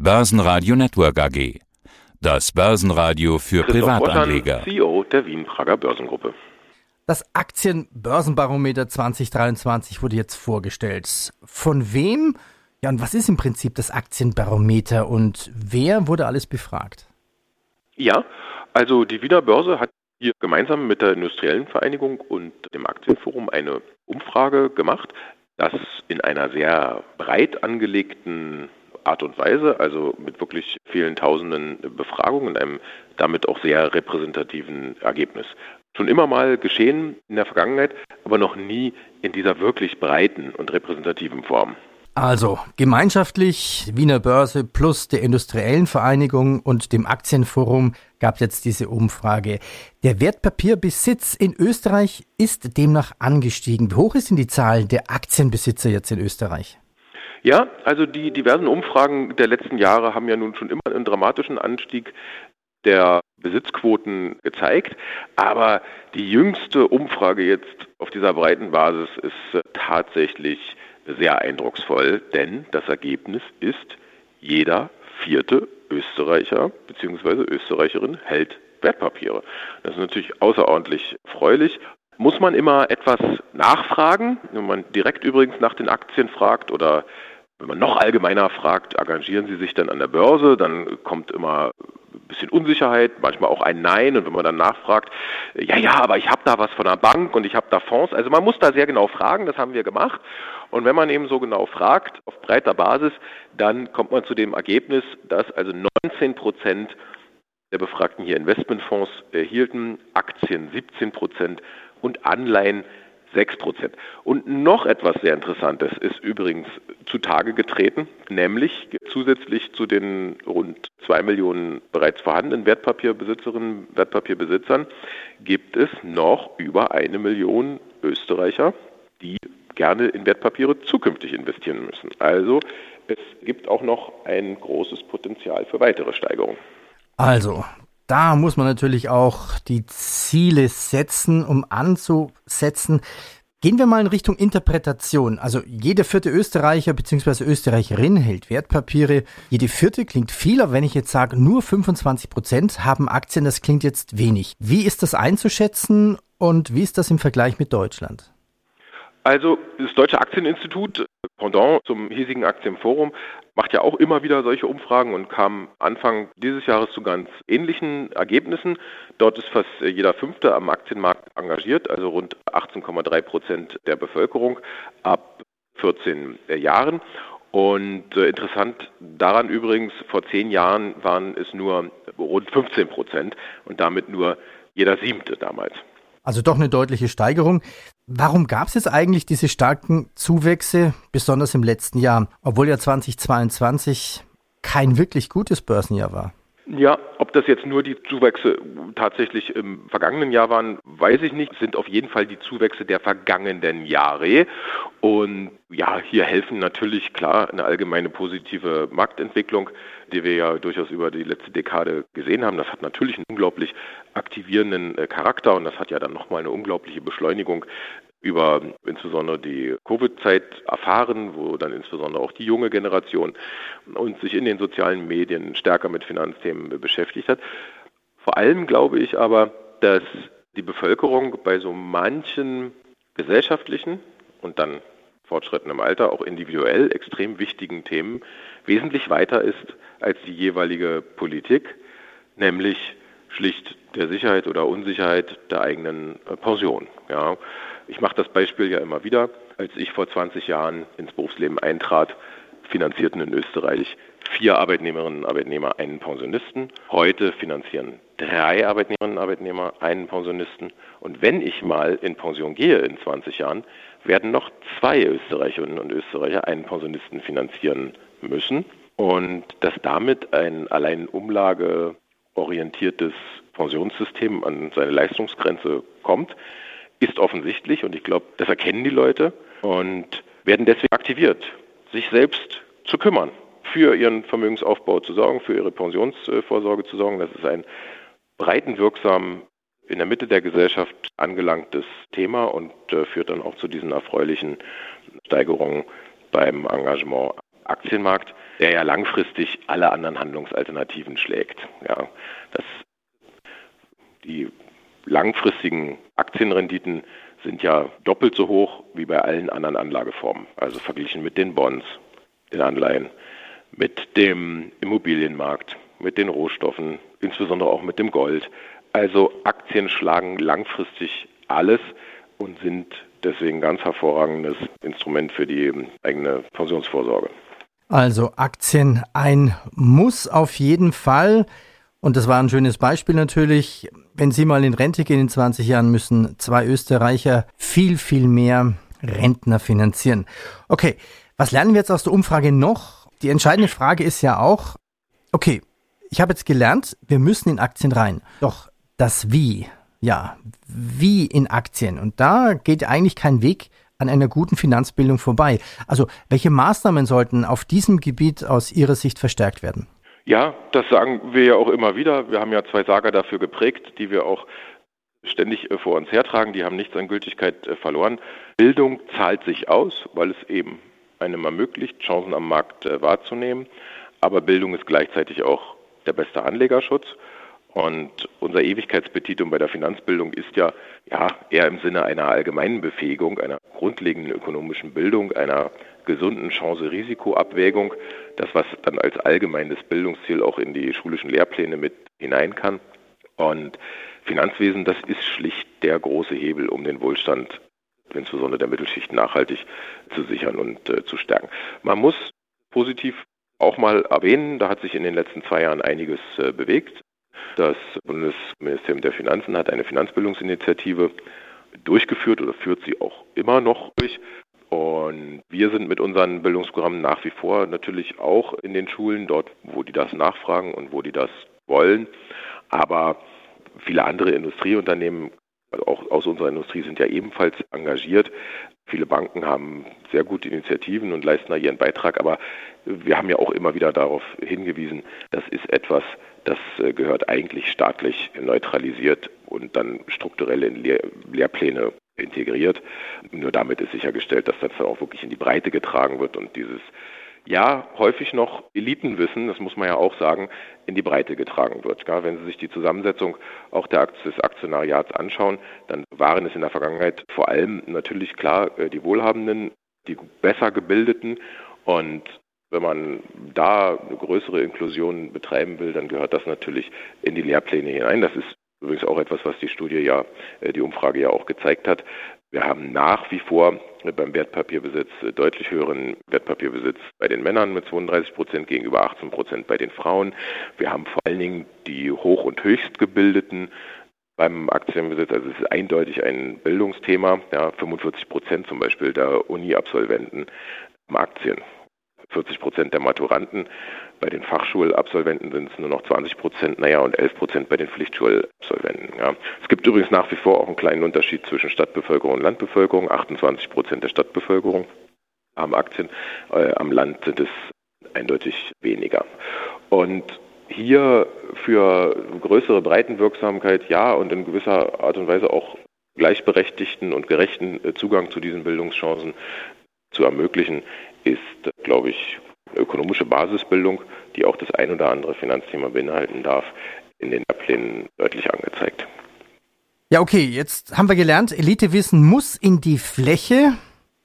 Börsenradio Network AG. Das Börsenradio für Christoph Privatanleger. CEO der Wien-Prager Börsengruppe. Das Aktienbörsenbarometer 2023 wurde jetzt vorgestellt. Von wem? Ja, und was ist im Prinzip das Aktienbarometer und wer wurde alles befragt? Ja, also die Wiener Börse hat hier gemeinsam mit der Industriellen Vereinigung und dem Aktienforum eine Umfrage gemacht, das in einer sehr breit angelegten Art und Weise, also mit wirklich vielen tausenden Befragungen einem damit auch sehr repräsentativen Ergebnis. Schon immer mal geschehen in der Vergangenheit, aber noch nie in dieser wirklich breiten und repräsentativen Form. Also gemeinschaftlich Wiener Börse plus der Industriellen Vereinigung und dem Aktienforum gab jetzt diese Umfrage. Der Wertpapierbesitz in Österreich ist demnach angestiegen. Wie hoch ist denn die Zahl der Aktienbesitzer jetzt in Österreich? Ja, also die diversen Umfragen der letzten Jahre haben ja nun schon immer einen dramatischen Anstieg der Besitzquoten gezeigt. Aber die jüngste Umfrage jetzt auf dieser breiten Basis ist tatsächlich sehr eindrucksvoll, denn das Ergebnis ist, jeder vierte Österreicher bzw. Österreicherin hält Wertpapiere. Das ist natürlich außerordentlich erfreulich. Muss man immer etwas nachfragen, wenn man direkt übrigens nach den Aktien fragt oder wenn man noch allgemeiner fragt, engagieren Sie sich dann an der Börse, dann kommt immer ein bisschen Unsicherheit, manchmal auch ein Nein. Und wenn man dann nachfragt, ja, ja, aber ich habe da was von der Bank und ich habe da Fonds. Also man muss da sehr genau fragen, das haben wir gemacht. Und wenn man eben so genau fragt, auf breiter Basis, dann kommt man zu dem Ergebnis, dass also 19 Prozent der Befragten hier Investmentfonds erhielten, Aktien 17 Prozent und Anleihen 6 Prozent. Und noch etwas sehr Interessantes ist übrigens zutage getreten, nämlich zusätzlich zu den rund 2 Millionen bereits vorhandenen Wertpapierbesitzerinnen und Wertpapierbesitzern gibt es noch über eine Million Österreicher, die gerne in Wertpapiere zukünftig investieren müssen. Also es gibt auch noch ein großes Potenzial für weitere Steigerungen. Also, da muss man natürlich auch die Ziele setzen, um anzusetzen. Gehen wir mal in Richtung Interpretation. Also jeder vierte Österreicher bzw. Österreicherin hält Wertpapiere. Jede vierte klingt viel, aber wenn ich jetzt sage, nur 25 Prozent haben Aktien, das klingt jetzt wenig. Wie ist das einzuschätzen und wie ist das im Vergleich mit Deutschland? Also das Deutsche Aktieninstitut, Pendant zum hiesigen Aktienforum, macht ja auch immer wieder solche Umfragen und kam Anfang dieses Jahres zu ganz ähnlichen Ergebnissen. Dort ist fast jeder Fünfte am Aktienmarkt engagiert, also rund 18,3 Prozent der Bevölkerung ab 14 Jahren. Und äh, interessant daran übrigens, vor zehn Jahren waren es nur rund 15 Prozent und damit nur jeder Siebte damals. Also doch eine deutliche Steigerung. Warum gab es jetzt eigentlich diese starken Zuwächse, besonders im letzten Jahr, obwohl ja 2022 kein wirklich gutes Börsenjahr war? Ja, ob das jetzt nur die Zuwächse tatsächlich im vergangenen Jahr waren, weiß ich nicht. Es sind auf jeden Fall die Zuwächse der vergangenen Jahre. Und ja, hier helfen natürlich klar eine allgemeine positive Marktentwicklung, die wir ja durchaus über die letzte Dekade gesehen haben. Das hat natürlich einen unglaublich aktivierenden äh, Charakter und das hat ja dann nochmal eine unglaubliche Beschleunigung über insbesondere die Covid-Zeit erfahren, wo dann insbesondere auch die junge Generation uns sich in den sozialen Medien stärker mit Finanzthemen beschäftigt hat. Vor allem glaube ich aber, dass die Bevölkerung bei so manchen gesellschaftlichen und dann Fortschritten im Alter, auch individuell extrem wichtigen Themen wesentlich weiter ist als die jeweilige Politik, nämlich schlicht der Sicherheit oder Unsicherheit der eigenen Pension. Ja. Ich mache das Beispiel ja immer wieder. Als ich vor 20 Jahren ins Berufsleben eintrat, finanzierten in Österreich vier Arbeitnehmerinnen und Arbeitnehmer einen Pensionisten. Heute finanzieren drei Arbeitnehmerinnen und Arbeitnehmer einen Pensionisten. Und wenn ich mal in Pension gehe in 20 Jahren, werden noch zwei Österreicherinnen und Österreicher einen Pensionisten finanzieren müssen. Und dass damit ein allein umlageorientiertes Pensionssystem an seine Leistungsgrenze kommt, ist offensichtlich und ich glaube, das erkennen die Leute und werden deswegen aktiviert, sich selbst zu kümmern, für ihren Vermögensaufbau zu sorgen, für ihre Pensionsvorsorge zu sorgen. Das ist ein breitenwirksam in der Mitte der Gesellschaft angelangtes Thema und äh, führt dann auch zu diesen erfreulichen Steigerungen beim Engagement Aktienmarkt, der ja langfristig alle anderen Handlungsalternativen schlägt. Ja, das, die langfristigen Aktienrenditen sind ja doppelt so hoch wie bei allen anderen Anlageformen, also verglichen mit den Bonds, den Anleihen, mit dem Immobilienmarkt, mit den Rohstoffen, insbesondere auch mit dem Gold. Also Aktien schlagen langfristig alles und sind deswegen ganz hervorragendes Instrument für die eigene Pensionsvorsorge. Also Aktien ein Muss auf jeden Fall. Und das war ein schönes Beispiel natürlich. Wenn Sie mal in Rente gehen in 20 Jahren, müssen zwei Österreicher viel, viel mehr Rentner finanzieren. Okay, was lernen wir jetzt aus der Umfrage noch? Die entscheidende Frage ist ja auch, okay, ich habe jetzt gelernt, wir müssen in Aktien rein. Doch das Wie, ja, wie in Aktien. Und da geht eigentlich kein Weg an einer guten Finanzbildung vorbei. Also welche Maßnahmen sollten auf diesem Gebiet aus Ihrer Sicht verstärkt werden? Ja, das sagen wir ja auch immer wieder. Wir haben ja zwei Sager dafür geprägt, die wir auch ständig äh, vor uns hertragen. Die haben nichts an Gültigkeit äh, verloren. Bildung zahlt sich aus, weil es eben einem ermöglicht, Chancen am Markt äh, wahrzunehmen. Aber Bildung ist gleichzeitig auch der beste Anlegerschutz. Und unser Ewigkeitspetitum bei der Finanzbildung ist ja, ja eher im Sinne einer allgemeinen Befähigung, einer grundlegenden ökonomischen Bildung, einer gesunden Chance-Risiko-Abwägung, das, was dann als allgemeines Bildungsziel auch in die schulischen Lehrpläne mit hinein kann. Und Finanzwesen, das ist schlicht der große Hebel, um den Wohlstand insbesondere der Mittelschicht nachhaltig zu sichern und äh, zu stärken. Man muss positiv auch mal erwähnen, da hat sich in den letzten zwei Jahren einiges äh, bewegt. Das Bundesministerium der Finanzen hat eine Finanzbildungsinitiative durchgeführt oder führt sie auch immer noch durch. Und wir sind mit unseren Bildungsprogrammen nach wie vor natürlich auch in den Schulen, dort, wo die das nachfragen und wo die das wollen. Aber viele andere Industrieunternehmen, also auch aus unserer Industrie, sind ja ebenfalls engagiert. Viele Banken haben sehr gute Initiativen und leisten da ihren Beitrag, aber wir haben ja auch immer wieder darauf hingewiesen, das ist etwas, das äh, gehört eigentlich staatlich neutralisiert und dann strukturell in Lehr Lehrpläne integriert. Nur damit ist sichergestellt, dass das dann auch wirklich in die Breite getragen wird und dieses ja, häufig noch Elitenwissen, das muss man ja auch sagen, in die Breite getragen wird. Wenn Sie sich die Zusammensetzung auch des Aktionariats anschauen, dann waren es in der Vergangenheit vor allem natürlich klar äh, die Wohlhabenden, die besser gebildeten und wenn man da eine größere Inklusion betreiben will, dann gehört das natürlich in die Lehrpläne hinein. Das ist übrigens auch etwas, was die Studie ja, äh, die Umfrage ja auch gezeigt hat. Wir haben nach wie vor beim Wertpapierbesitz deutlich höheren Wertpapierbesitz bei den Männern mit 32 Prozent gegenüber 18 Prozent bei den Frauen. Wir haben vor allen Dingen die hoch- und höchstgebildeten beim Aktienbesitz. Also es ist eindeutig ein Bildungsthema. Ja, 45 Prozent zum Beispiel der Uni-Absolventen haben Aktien. 40 Prozent der Maturanten. Bei den Fachschulabsolventen sind es nur noch 20 Prozent, naja, und 11 Prozent bei den Pflichtschulabsolventen. Ja. Es gibt übrigens nach wie vor auch einen kleinen Unterschied zwischen Stadtbevölkerung und Landbevölkerung. 28 Prozent der Stadtbevölkerung haben Aktien, äh, am Land sind es eindeutig weniger. Und hier für größere Breitenwirksamkeit, ja, und in gewisser Art und Weise auch gleichberechtigten und gerechten äh, Zugang zu diesen Bildungschancen zu ermöglichen, ist, glaube ich, eine ökonomische Basisbildung, die auch das ein oder andere Finanzthema beinhalten darf, in den Plänen deutlich angezeigt. Ja, okay, jetzt haben wir gelernt, Elitewissen muss in die Fläche.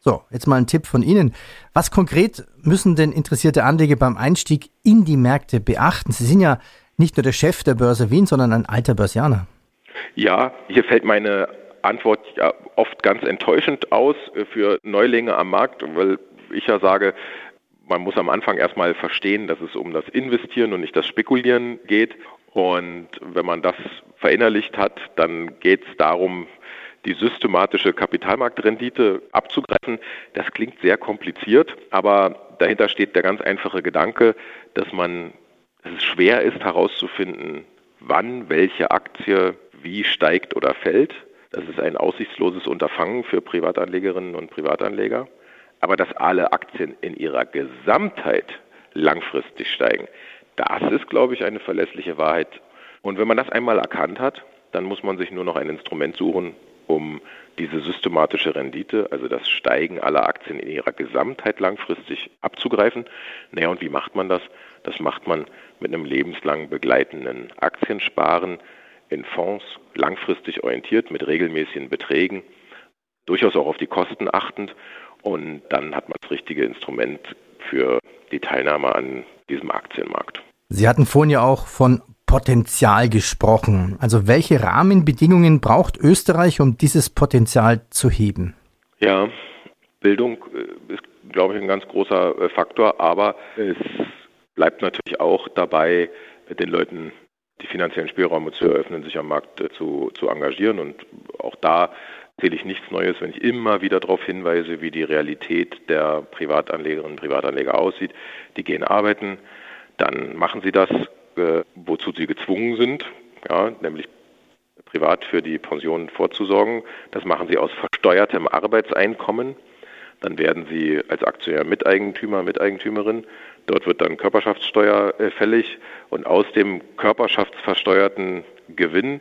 So, jetzt mal ein Tipp von Ihnen. Was konkret müssen denn interessierte Anleger beim Einstieg in die Märkte beachten? Sie sind ja nicht nur der Chef der Börse Wien, sondern ein alter Börsianer. Ja, hier fällt meine Antwort ja oft ganz enttäuschend aus für Neulinge am Markt, weil ich ja sage, man muss am Anfang erstmal verstehen, dass es um das Investieren und nicht das Spekulieren geht. Und wenn man das verinnerlicht hat, dann geht es darum, die systematische Kapitalmarktrendite abzugreifen. Das klingt sehr kompliziert, aber dahinter steht der ganz einfache Gedanke, dass man dass es schwer ist herauszufinden, wann welche Aktie wie steigt oder fällt. Das ist ein aussichtsloses Unterfangen für Privatanlegerinnen und Privatanleger. Aber dass alle Aktien in ihrer Gesamtheit langfristig steigen, das ist, glaube ich, eine verlässliche Wahrheit. Und wenn man das einmal erkannt hat, dann muss man sich nur noch ein Instrument suchen, um diese systematische Rendite, also das Steigen aller Aktien in ihrer Gesamtheit langfristig abzugreifen. Naja, und wie macht man das? Das macht man mit einem lebenslang begleitenden Aktiensparen in Fonds, langfristig orientiert, mit regelmäßigen Beträgen, durchaus auch auf die Kosten achtend. Und dann hat man das richtige Instrument für die Teilnahme an diesem Aktienmarkt. Sie hatten vorhin ja auch von Potenzial gesprochen. Also welche Rahmenbedingungen braucht Österreich, um dieses Potenzial zu heben? Ja, Bildung äh, ist, glaube ich, ein ganz großer äh, Faktor, aber es bleibt natürlich auch dabei, den Leuten die finanziellen Spielräume zu eröffnen, sich am Markt äh, zu, zu engagieren. Und auch da erzähle ich nichts Neues, wenn ich immer wieder darauf hinweise, wie die Realität der Privatanlegerinnen und Privatanleger aussieht. Die gehen arbeiten, dann machen sie das, äh, wozu sie gezwungen sind, ja, nämlich privat für die Pensionen vorzusorgen. Das machen sie aus versteuertem Arbeitseinkommen. Dann werden sie als Aktionär Miteigentümer, Miteigentümerin. Dort wird dann Körperschaftssteuer äh, fällig und aus dem körperschaftsversteuerten Gewinn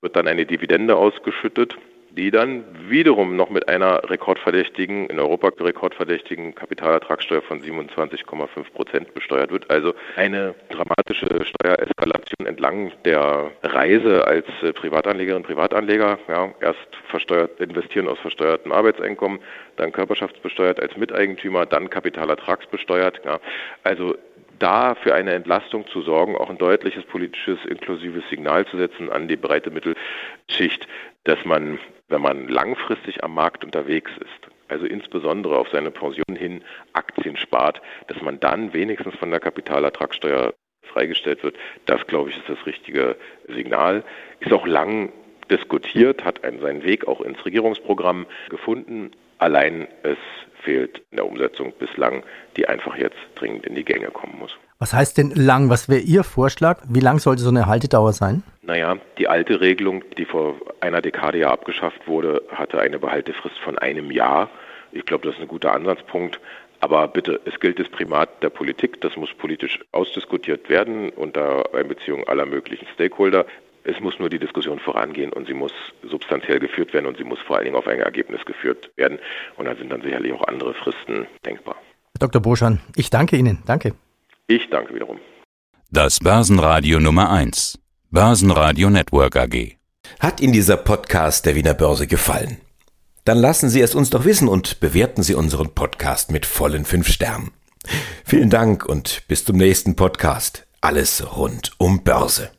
wird dann eine Dividende ausgeschüttet die dann wiederum noch mit einer rekordverdächtigen, in Europa rekordverdächtigen Kapitalertragssteuer von 27,5 Prozent besteuert wird. Also eine dramatische Steuereskalation entlang der Reise als äh, Privatanlegerin, Privatanleger. Ja, erst versteuert, investieren aus versteuertem Arbeitseinkommen, dann körperschaftsbesteuert als Miteigentümer, dann Kapitalertragsbesteuert. Ja. Also da für eine Entlastung zu sorgen, auch ein deutliches politisches inklusives Signal zu setzen an die breite Mittelschicht, dass man wenn man langfristig am Markt unterwegs ist, also insbesondere auf seine Pension hin Aktien spart, dass man dann wenigstens von der Kapitalertragssteuer freigestellt wird, das glaube ich ist das richtige Signal. Ist auch lang diskutiert, hat einen, seinen Weg auch ins Regierungsprogramm gefunden. Allein es fehlt in der Umsetzung bislang, die einfach jetzt dringend in die Gänge kommen muss. Was heißt denn lang? Was wäre Ihr Vorschlag? Wie lang sollte so eine Haltedauer sein? Naja, die alte Regelung, die vor einer Dekade ja abgeschafft wurde, hatte eine Behaltefrist von einem Jahr. Ich glaube, das ist ein guter Ansatzpunkt. Aber bitte, es gilt das Primat der Politik. Das muss politisch ausdiskutiert werden unter Einbeziehung aller möglichen Stakeholder. Es muss nur die Diskussion vorangehen und sie muss substanziell geführt werden und sie muss vor allen Dingen auf ein Ergebnis geführt werden. Und da sind dann sicherlich auch andere Fristen denkbar. Herr Dr. Boschan, ich danke Ihnen. Danke. Ich danke wiederum. Das Börsenradio Nummer 1. Börsenradio Network AG. Hat Ihnen dieser Podcast der Wiener Börse gefallen? Dann lassen Sie es uns doch wissen und bewerten Sie unseren Podcast mit vollen fünf Sternen. Vielen Dank und bis zum nächsten Podcast. Alles rund um Börse.